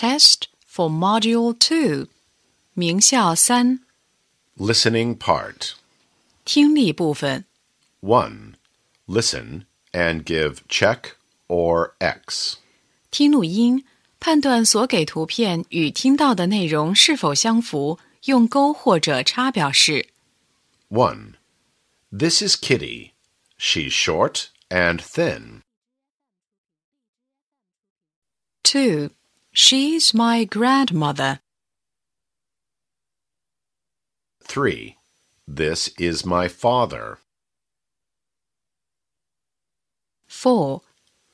Test for Module 2. 名校三 Listening part. 听力部分。 1. Listen and give check or X. 听录音，判断所给图片与听到的内容是否相符，用勾或者叉表示。 1. This is Kitty. She's short and thin. 2. She's my grandmother. 3. This is my father. 4.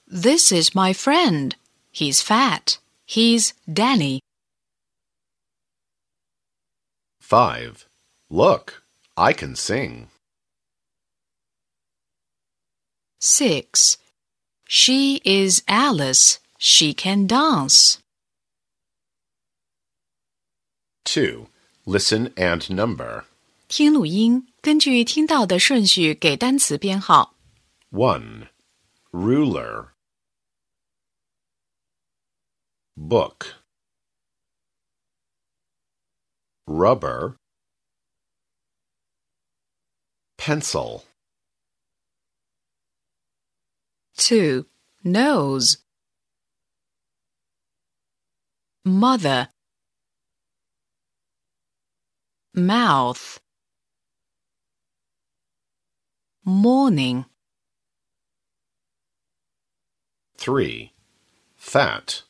This is my friend. He's fat. He's Danny. 5. Look, I can sing. 6. She is Alice. She can dance. 2. Listen and number. 听录音，根据听到的顺序给单词编号。 1. Ruler. Book. Rubber. Pencil. 2. Nose. Mother. Mouth. Morning. 3. Fat.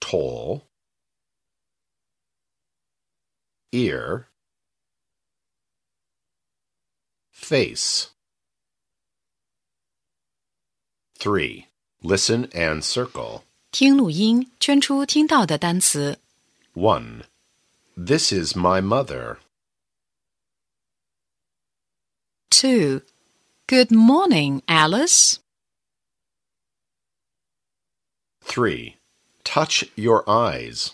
Tall. Ear. Face. 3. Listen and circle. 听录音，圈出听到的单词。 1. This is my mother. 2. Good morning, Alice. 3. Touch your eyes.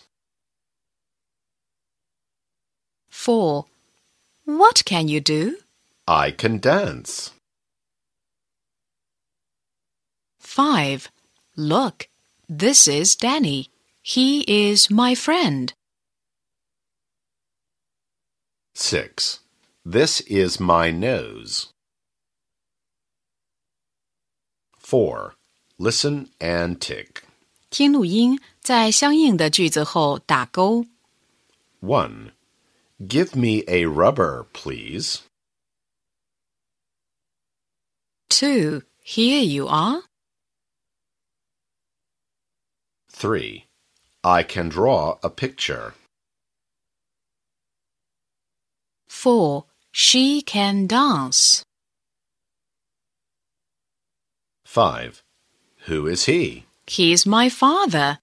4. What can you do? I can dance. 5. Look, this is Danny. He is my friend. 6. This is my nose. 4. Listen and tick. 听录音，在相应的句子后打勾。 1. Give me a rubber, please. 2. Here you are. 3. I can draw a picture. 4. She can dance. 5. Who is he? He's my father.